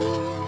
Música